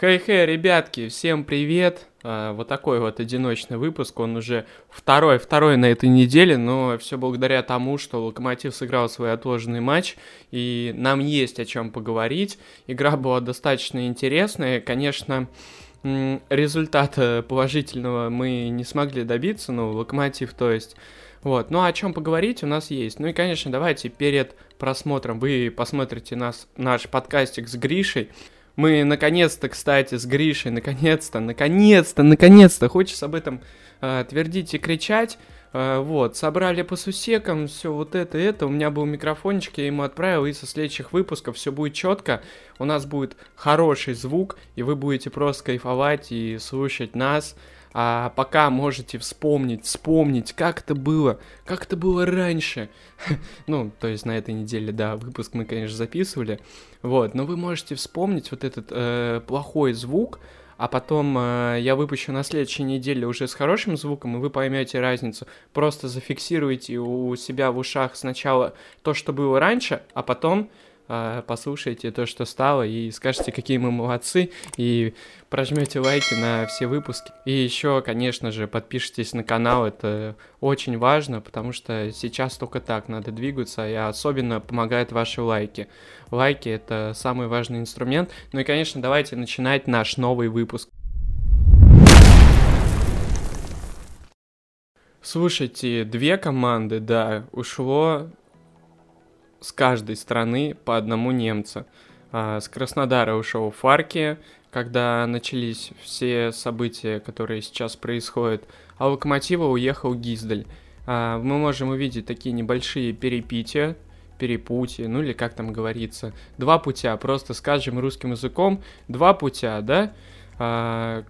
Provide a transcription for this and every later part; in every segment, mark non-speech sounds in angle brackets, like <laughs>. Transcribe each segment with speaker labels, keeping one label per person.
Speaker 1: Хей-хей, ребятки, всем привет! А, вот такой вот одиночный выпуск, он уже второй, второй на этой неделе, но все благодаря тому, что Локомотив сыграл свой отложенный матч, и нам есть о чем поговорить. Игра была достаточно интересная, конечно, результата положительного мы не смогли добиться, ну, Локомотив, то есть... Вот, ну о чем поговорить у нас есть. Ну и, конечно, давайте перед просмотром вы посмотрите нас, наш подкастик с Гришей. Мы наконец-то, кстати, с Гришей, наконец-то, наконец-то, наконец-то, хочется об этом э, твердить и кричать. Э, вот, собрали по сусекам, все вот это, это. У меня был микрофончик, я ему отправил, и со следующих выпусков все будет четко. У нас будет хороший звук, и вы будете просто кайфовать и слушать нас а пока можете вспомнить, вспомнить, как это было, как это было раньше. <laughs> ну, то есть на этой неделе, да, выпуск мы, конечно, записывали. Вот, но вы можете вспомнить вот этот э, плохой звук, а потом э, я выпущу на следующей неделе уже с хорошим звуком, и вы поймете разницу. Просто зафиксируйте у себя в ушах сначала то, что было раньше, а потом а, послушайте то, что стало, и скажете, какие мы молодцы, и прожмете лайки на все выпуски. И еще, конечно же, подпишитесь на канал, это очень важно, потому что сейчас только так надо двигаться, и особенно помогают ваши лайки. Лайки — это самый важный инструмент. Ну и, конечно, давайте начинать наш новый выпуск. Слушайте, две команды, да, ушло с каждой страны по одному немца. А, с Краснодара ушел Фарки, когда начались все события, которые сейчас происходят, а Локомотива уехал Гиздель. А, мы можем увидеть такие небольшие перепития, перепутья, ну или как там говорится, два путя, просто скажем русским языком, два путя, да, а,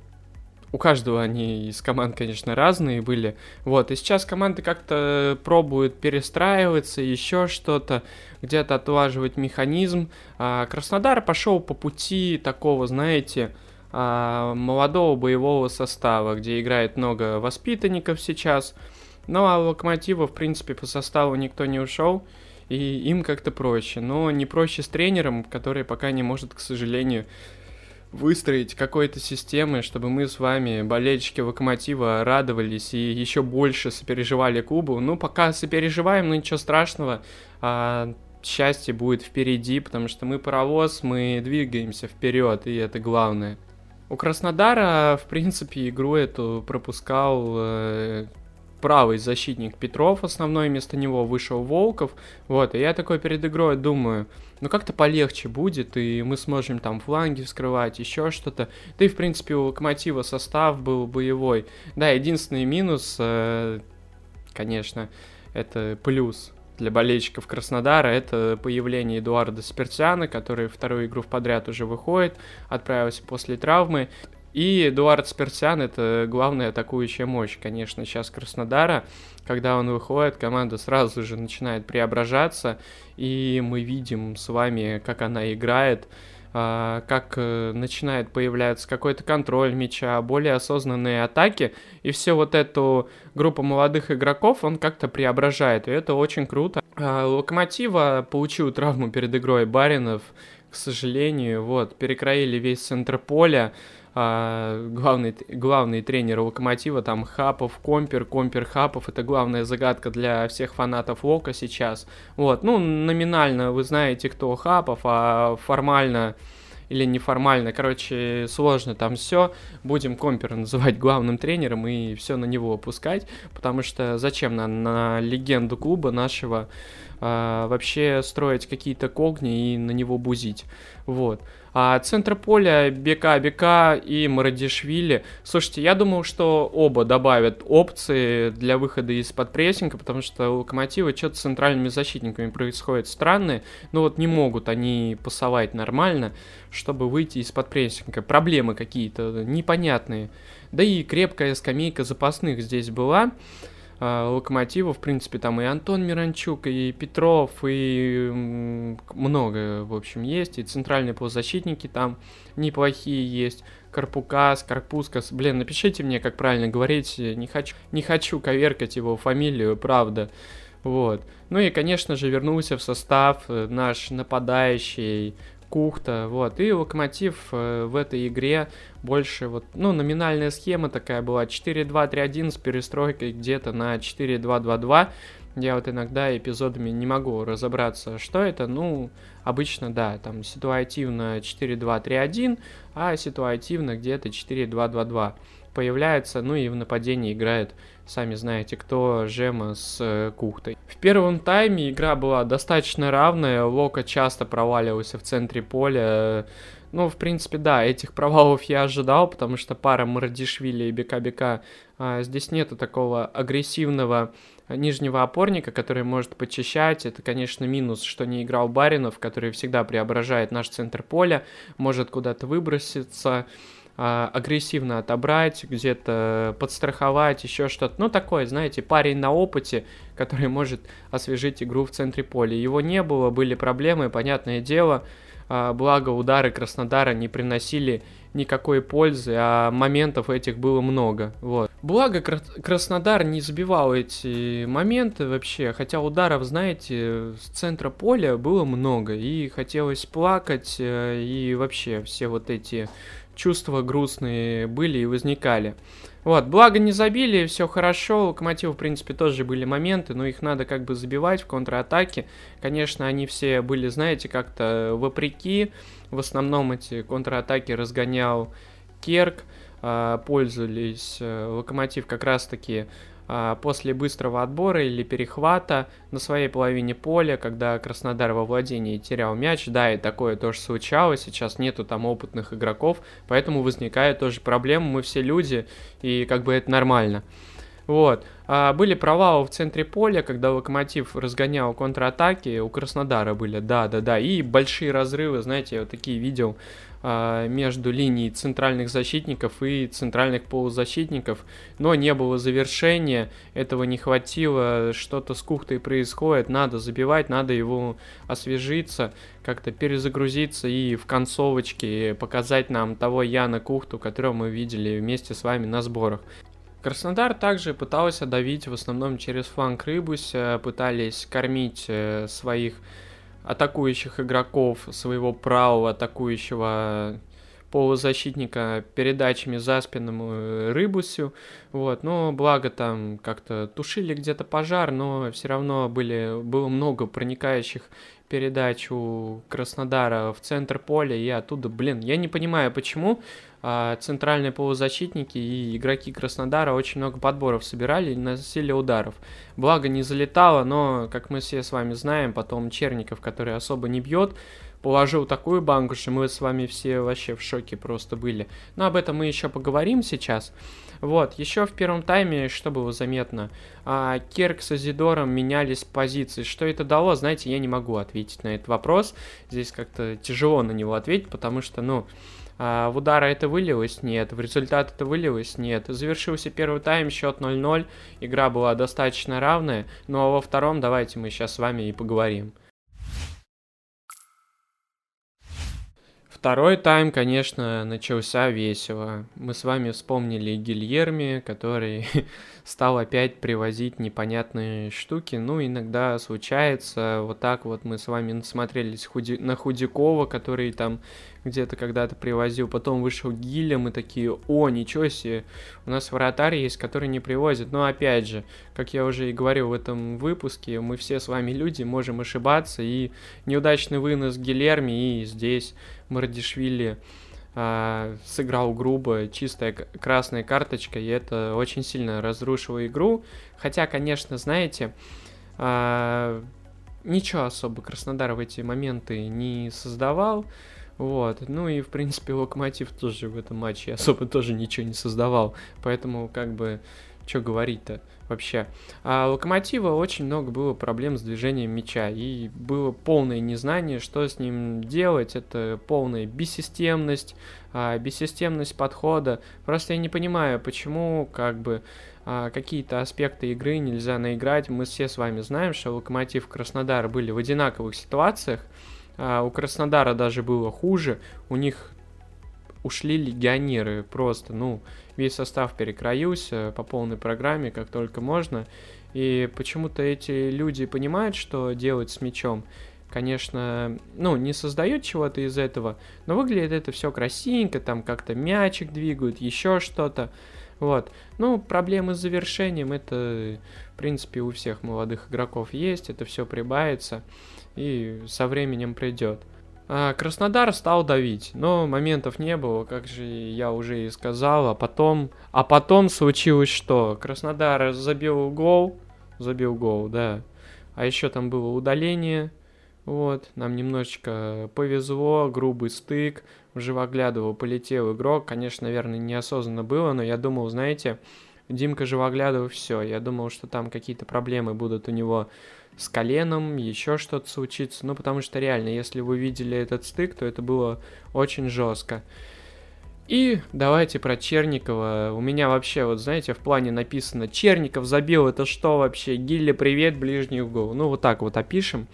Speaker 1: у каждого они из команд, конечно, разные были. Вот, и сейчас команды как-то пробуют перестраиваться, еще что-то, где-то отлаживать механизм. А Краснодар пошел по пути такого, знаете, а, молодого боевого состава, где играет много воспитанников сейчас. Ну, а Локомотива, в принципе, по составу никто не ушел, и им как-то проще. Но не проще с тренером, который пока не может, к сожалению, выстроить какой-то системы, чтобы мы с вами, болельщики Локомотива, радовались и еще больше сопереживали клубу. Ну, пока сопереживаем, но ничего страшного. А, счастье будет впереди, потому что мы паровоз, мы двигаемся вперед, и это главное. У Краснодара, в принципе, игру эту пропускал э, правый защитник Петров, основной вместо него вышел Волков. Вот, и я такой перед игрой думаю, ну как-то полегче будет, и мы сможем там фланги вскрывать, еще что-то. Да и, в принципе, у Локомотива состав был боевой. Да, единственный минус, э, конечно, это плюс для болельщиков Краснодара, это появление Эдуарда Спиртяна, который вторую игру в подряд уже выходит, отправился после травмы. И Эдуард Спиртян — это главная атакующая мощь, конечно, сейчас Краснодара. Когда он выходит, команда сразу же начинает преображаться, и мы видим с вами, как она играет, а, как э, начинает появляться какой-то контроль мяча, более осознанные атаки, и все вот эту группу молодых игроков он как-то преображает, и это очень круто. А, Локомотива получил травму перед игрой Баринов, к сожалению, вот, перекроили весь центр поля, а, главный, главный тренер Локомотива, там Хапов, Компер, Компер, Хапов, это главная загадка для всех фанатов Лока сейчас. Вот, ну, номинально вы знаете, кто Хапов, а формально или неформально, короче, сложно там все. Будем Компера называть главным тренером и все на него опускать, потому что зачем на, на легенду клуба нашего а, вообще строить какие-то когни и на него бузить. Вот. А центр поля Бека Бека и Марадишвили. Слушайте, я думал, что оба добавят опции для выхода из-под прессинга, потому что у Локомотива что-то с центральными защитниками происходит странное. Но вот не могут они пасовать нормально, чтобы выйти из-под прессинга. Проблемы какие-то непонятные. Да и крепкая скамейка запасных здесь была. А, Локомотива, в принципе, там и Антон Миранчук, и Петров, и много, в общем, есть, и центральные полузащитники там неплохие есть, Карпукас, Карпускас, блин, напишите мне, как правильно говорить, не хочу, не хочу коверкать его фамилию, правда, вот. Ну и, конечно же, вернулся в состав э, наш нападающий Кухта, вот, и Локомотив э, в этой игре больше вот, ну, номинальная схема такая была, 4-2-3-1 с перестройкой где-то на 4-2-2-2, я вот иногда эпизодами не могу разобраться, что это, ну, обычно, да, там ситуативно 4-2-3-1, а ситуативно где-то 4-2-2-2 появляется, ну и в нападении играет, сами знаете, кто Жема с э, Кухтой. В первом тайме игра была достаточно равная, Лока часто проваливался в центре поля, ну, в принципе, да, этих провалов я ожидал, потому что пара Мардишвили и Бека-Бека, а, здесь нету такого агрессивного нижнего опорника, который может почищать. Это, конечно, минус, что не играл Баринов, который всегда преображает наш центр поля, может куда-то выброситься, агрессивно отобрать, где-то подстраховать, еще что-то. Ну, такое, знаете, парень на опыте, <laughs> который может освежить игру в центре поля. Его не было, были проблемы, понятное дело. А, благо, удары Краснодара не приносили никакой пользы, а моментов этих было много. Вот. Благо, Краснодар не забивал эти моменты вообще, хотя ударов, знаете, с центра поля было много, и хотелось плакать, э, и вообще все вот эти чувства грустные были и возникали. Вот, благо не забили, все хорошо, Локомотив, в принципе, тоже были моменты, но их надо как бы забивать в контратаке. Конечно, они все были, знаете, как-то вопреки, в основном эти контратаки разгонял Керк, а, пользовались э, Локомотив как раз-таки после быстрого отбора или перехвата на своей половине поля, когда Краснодар во владении терял мяч. Да, и такое тоже случалось, сейчас нету там опытных игроков, поэтому возникает тоже проблема, мы все люди, и как бы это нормально. Вот. А были провалы в центре поля, когда Локомотив разгонял контратаки, у Краснодара были, да-да-да, и большие разрывы, знаете, я вот такие видел а, между линией центральных защитников и центральных полузащитников, но не было завершения, этого не хватило, что-то с Кухтой происходит, надо забивать, надо его освежиться, как-то перезагрузиться и в концовочке показать нам того Яна Кухту, которого мы видели вместе с вами на сборах. Краснодар также пытался давить в основном через фланг Рыбуся, пытались кормить э, своих атакующих игроков, своего правого атакующего полузащитника передачами за спинному э, Рыбусю, вот, но благо там как-то тушили где-то пожар, но все равно были, было много проникающих передач у Краснодара в центр поля, и оттуда, блин, я не понимаю, почему а, центральные полузащитники и игроки Краснодара очень много подборов собирали и носили ударов. Благо не залетало, но, как мы все с вами знаем, потом Черников, который особо не бьет, положил такую банку, что мы с вами все вообще в шоке просто были. Но об этом мы еще поговорим сейчас. Вот, еще в первом тайме, что было заметно, а, Керк с Азидором менялись позиции. Что это дало, знаете, я не могу ответить на этот вопрос. Здесь как-то тяжело на него ответить, потому что, ну, а в удара это вылилось? Нет. В результат это вылилось? Нет. Завершился первый тайм, счет 0-0. Игра была достаточно равная. Ну а во втором давайте мы сейчас с вами и поговорим. Второй тайм, конечно, начался весело. Мы с вами вспомнили Гильерми, который <laughs> стал опять привозить непонятные штуки. Ну, иногда случается. Вот так вот мы с вами насмотрелись худи... на Худякова, который там где-то когда-то привозил. Потом вышел Гиля, мы такие, о, ничего себе, у нас вратарь есть, который не привозит. Но опять же, как я уже и говорил в этом выпуске, мы все с вами люди, можем ошибаться. И неудачный вынос Гилерми, и здесь Мардишвили э, сыграл грубо, чистая красная карточка, и это очень сильно разрушило игру. Хотя, конечно, знаете, э, ничего особо Краснодар в эти моменты не создавал. Вот. Ну и, в принципе, Локомотив тоже в этом матче особо тоже ничего не создавал. Поэтому, как бы, что говорить-то вообще. А Локомотива очень много было проблем с движением мяча, и было полное незнание, что с ним делать, это полная бессистемность, а, бессистемность подхода. Просто я не понимаю, почему как бы а, какие-то аспекты игры нельзя наиграть. Мы все с вами знаем, что Локомотив и Краснодар были в одинаковых ситуациях, а, у Краснодара даже было хуже, у них ушли легионеры просто, ну, весь состав перекроился по полной программе, как только можно. И почему-то эти люди понимают, что делать с мячом. конечно, ну, не создает чего-то из этого, но выглядит это все красивенько, там как-то мячик двигают, еще что-то. Вот. Ну, проблемы с завершением, это, в принципе, у всех молодых игроков есть, это все прибавится и со временем придет. А Краснодар стал давить, но моментов не было, как же я уже и сказал, а потом, а потом случилось что? Краснодар забил гол, забил гол, да, а еще там было удаление, вот, нам немножечко повезло, грубый стык, в Живоглядову полетел игрок, конечно, наверное, неосознанно было, но я думал, знаете, Димка Живоглядов, все, я думал, что там какие-то проблемы будут у него с коленом, еще что-то случится, ну, потому что реально, если вы видели этот стык, то это было очень жестко. И давайте про Черникова. У меня вообще, вот знаете, в плане написано «Черников забил, это что вообще? Гилли, привет, ближний угол». Ну, вот так вот опишем.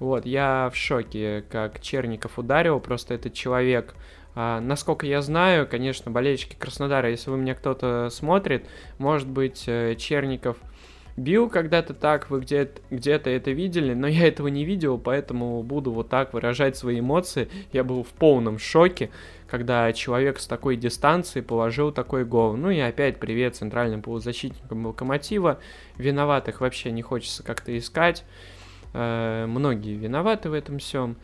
Speaker 1: Вот, я в шоке, как Черников ударил, просто этот человек... А, насколько я знаю, конечно, болельщики Краснодара, если вы меня кто-то смотрит, может быть, э, Черников бил когда-то так, вы где-то где это видели, но я этого не видел, поэтому буду вот так выражать свои эмоции. Я был в полном шоке, когда человек с такой дистанции положил такой гол. Ну и опять привет центральным полузащитникам Локомотива. Виноватых вообще не хочется как-то искать. Э, многие виноваты в этом всем.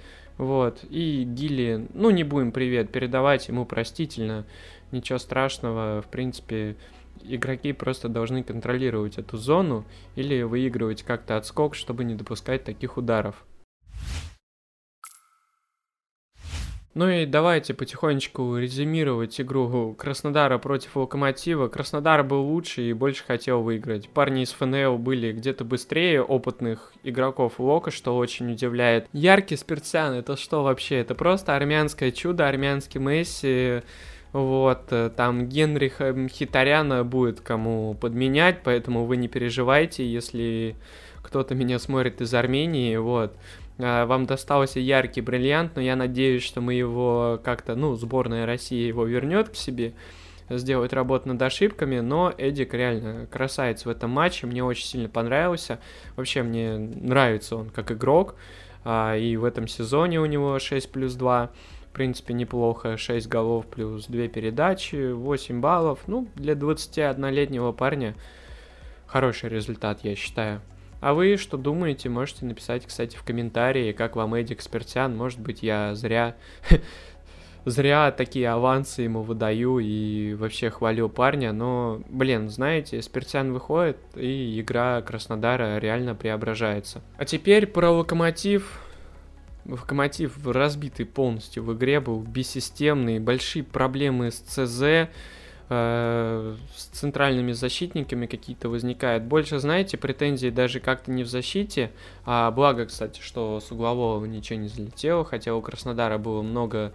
Speaker 1: Вот. И Гилли, ну не будем привет передавать, ему простительно. Ничего страшного, в принципе, игроки просто должны контролировать эту зону или выигрывать как-то отскок, чтобы не допускать таких ударов. Ну и давайте потихонечку резюмировать игру Краснодара против Локомотива. Краснодар был лучше и больше хотел выиграть. Парни из ФНЛ были где-то быстрее опытных игроков Лока, что очень удивляет. Яркий Спиртсян, это что вообще? Это просто армянское чудо, армянский Месси. Вот, там Генриха Хитаряна будет кому подменять, поэтому вы не переживайте, если кто-то меня смотрит из Армении, вот. А, вам достался яркий бриллиант, но я надеюсь, что мы его как-то, ну, сборная России его вернет к себе, сделает работу над ошибками, но Эдик реально красавец в этом матче, мне очень сильно понравился, вообще мне нравится он как игрок, а, и в этом сезоне у него 6 плюс 2, в принципе, неплохо, 6 голов плюс 2 передачи, 8 баллов, ну, для 21-летнего парня хороший результат, я считаю. А вы что думаете, можете написать, кстати, в комментарии, как вам Эдик Спиртян. Может быть, я зря <laughs> зря такие авансы ему выдаю и вообще хвалю парня, но, блин, знаете, Спиртян выходит, и игра Краснодара реально преображается. А теперь про Локомотив. Локомотив разбитый полностью в игре был, бессистемный, большие проблемы с ЦЗ, Э, с центральными защитниками какие-то возникают. Больше, знаете, претензии даже как-то не в защите, а благо, кстати, что с углового ничего не залетело, хотя у Краснодара было много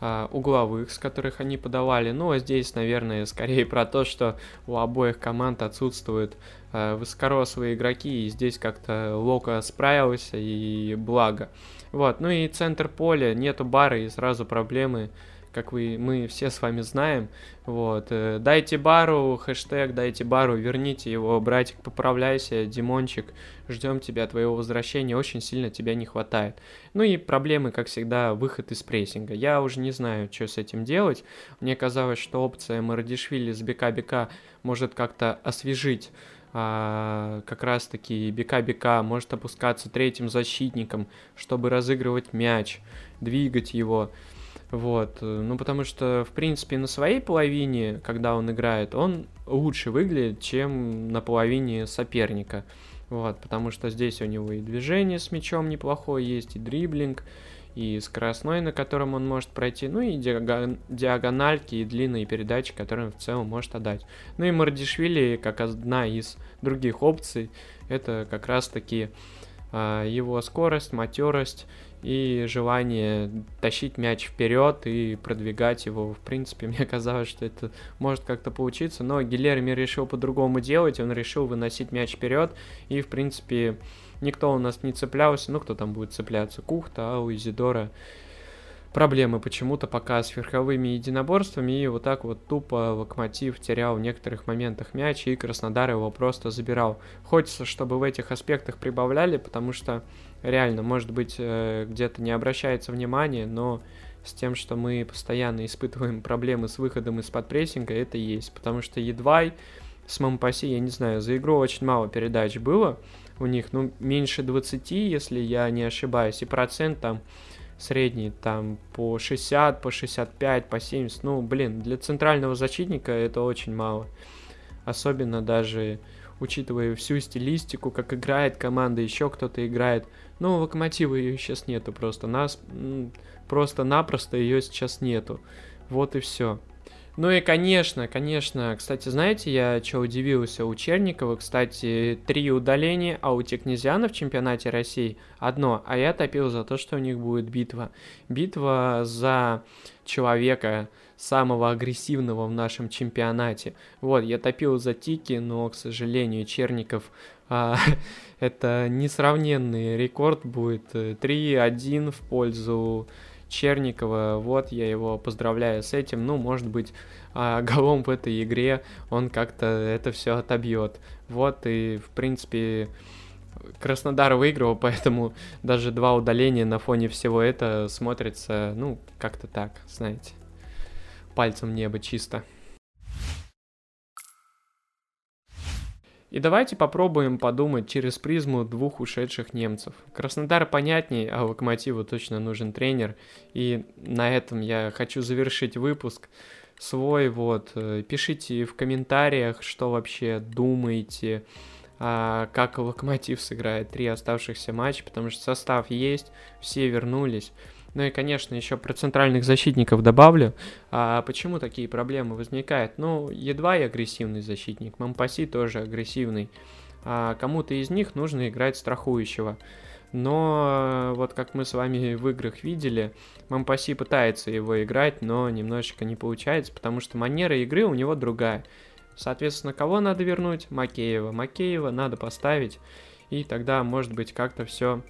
Speaker 1: а, угловых, с которых они подавали. Ну, а здесь, наверное, <laughs> скорее про то, что у обоих команд отсутствуют а, высокорослые игроки, и здесь как-то Лока справился, и благо. Вот, ну и центр поля, нету бара, и сразу проблемы как вы, мы все с вами знаем. Вот. Э, дайте бару, хэштег, дайте бару, верните его, братик, поправляйся, Димончик, ждем тебя, твоего возвращения, очень сильно тебя не хватает. Ну и проблемы, как всегда, выход из прессинга. Я уже не знаю, что с этим делать. Мне казалось, что опция Марадишвили с БК-БК может как-то освежить а, как раз-таки БК-БК может опускаться третьим защитником, чтобы разыгрывать мяч, двигать его. Вот, э, ну потому что, в принципе, на своей половине, когда он играет, он лучше выглядит, чем на половине соперника. Вот, потому что здесь у него и движение с мячом неплохое есть, и дриблинг, и скоростной, на котором он может пройти, ну и диагональки, и длинные передачи, которые он в целом может отдать. Ну и Мардишвили, как одна из других опций, это как раз-таки э, его скорость, матерость и желание тащить мяч вперед и продвигать его. В принципе, <laughs> мне казалось, что это может как-то получиться, но Гилерми решил по-другому делать, он решил выносить мяч вперед, и, в принципе, никто у нас не цеплялся, ну, кто там будет цепляться, Кухта, а у Изидора проблемы почему-то пока с верховыми единоборствами, и вот так вот тупо Локомотив терял в некоторых моментах мяч, и Краснодар его просто забирал. Хочется, чтобы в этих аспектах прибавляли, потому что реально, может быть, э, где-то не обращается внимания, но с тем, что мы постоянно испытываем проблемы с выходом из-под прессинга, это есть, потому что едва с Мампаси, я не знаю, за игру очень мало передач было у них, ну, меньше 20, если я не ошибаюсь, и процент там средний там по 60, по 65, по 70. Ну, блин, для центрального защитника это очень мало. Особенно даже учитывая всю стилистику, как играет команда, еще кто-то играет. Ну, локомотива ее сейчас нету просто. Нас просто-напросто ее сейчас нету. Вот и все. Ну и, конечно, конечно, кстати, знаете, я что удивился, у Черникова, кстати, три удаления, а у Технезиана в чемпионате России одно, а я топил за то, что у них будет битва. Битва за человека, самого агрессивного в нашем чемпионате. Вот, я топил за Тики, но, к сожалению, Черников а, <laughs> это несравненный рекорд будет. 3-1 в пользу Черникова, вот, я его поздравляю с этим, ну, может быть, а, голом в этой игре он как-то это все отобьет. Вот, и, в принципе, Краснодар выиграл, <laughs> поэтому даже два удаления на фоне всего это смотрится, ну, как-то так, знаете, пальцем небо чисто. И давайте попробуем подумать через призму двух ушедших немцев. Краснодар понятней, а Локомотиву точно нужен тренер. И на этом я хочу завершить выпуск свой. Вот, э, пишите в комментариях, что вообще думаете, а, как Локомотив сыграет три оставшихся матча, потому что состав есть, все вернулись. Ну и, конечно, еще про центральных защитников добавлю. А почему такие проблемы возникают? Ну, едва и агрессивный защитник, Мампаси тоже агрессивный. А кому-то из них нужно играть страхующего. Но вот как мы с вами в играх видели, Мампаси пытается его играть, но немножечко не получается, потому что манера игры у него другая. Соответственно, кого надо вернуть? Макеева. Макеева надо поставить, и тогда, может быть, как-то все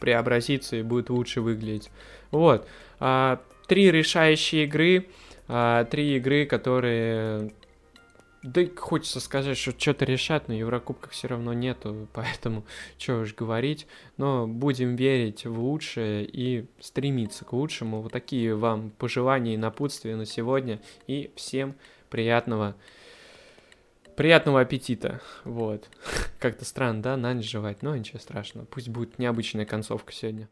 Speaker 1: преобразится и будет лучше выглядеть. Вот. А, три решающие игры. А, три игры, которые... Да хочется сказать, что что-то решат, но Еврокубков все равно нету, <laughs> поэтому что уж говорить. Но будем верить в лучшее и стремиться к лучшему. Вот такие вам пожелания и напутствия на сегодня. И всем приятного Приятного аппетита. Вот. Как-то странно, да, на ночь жевать, но ничего страшного. Пусть будет необычная концовка сегодня.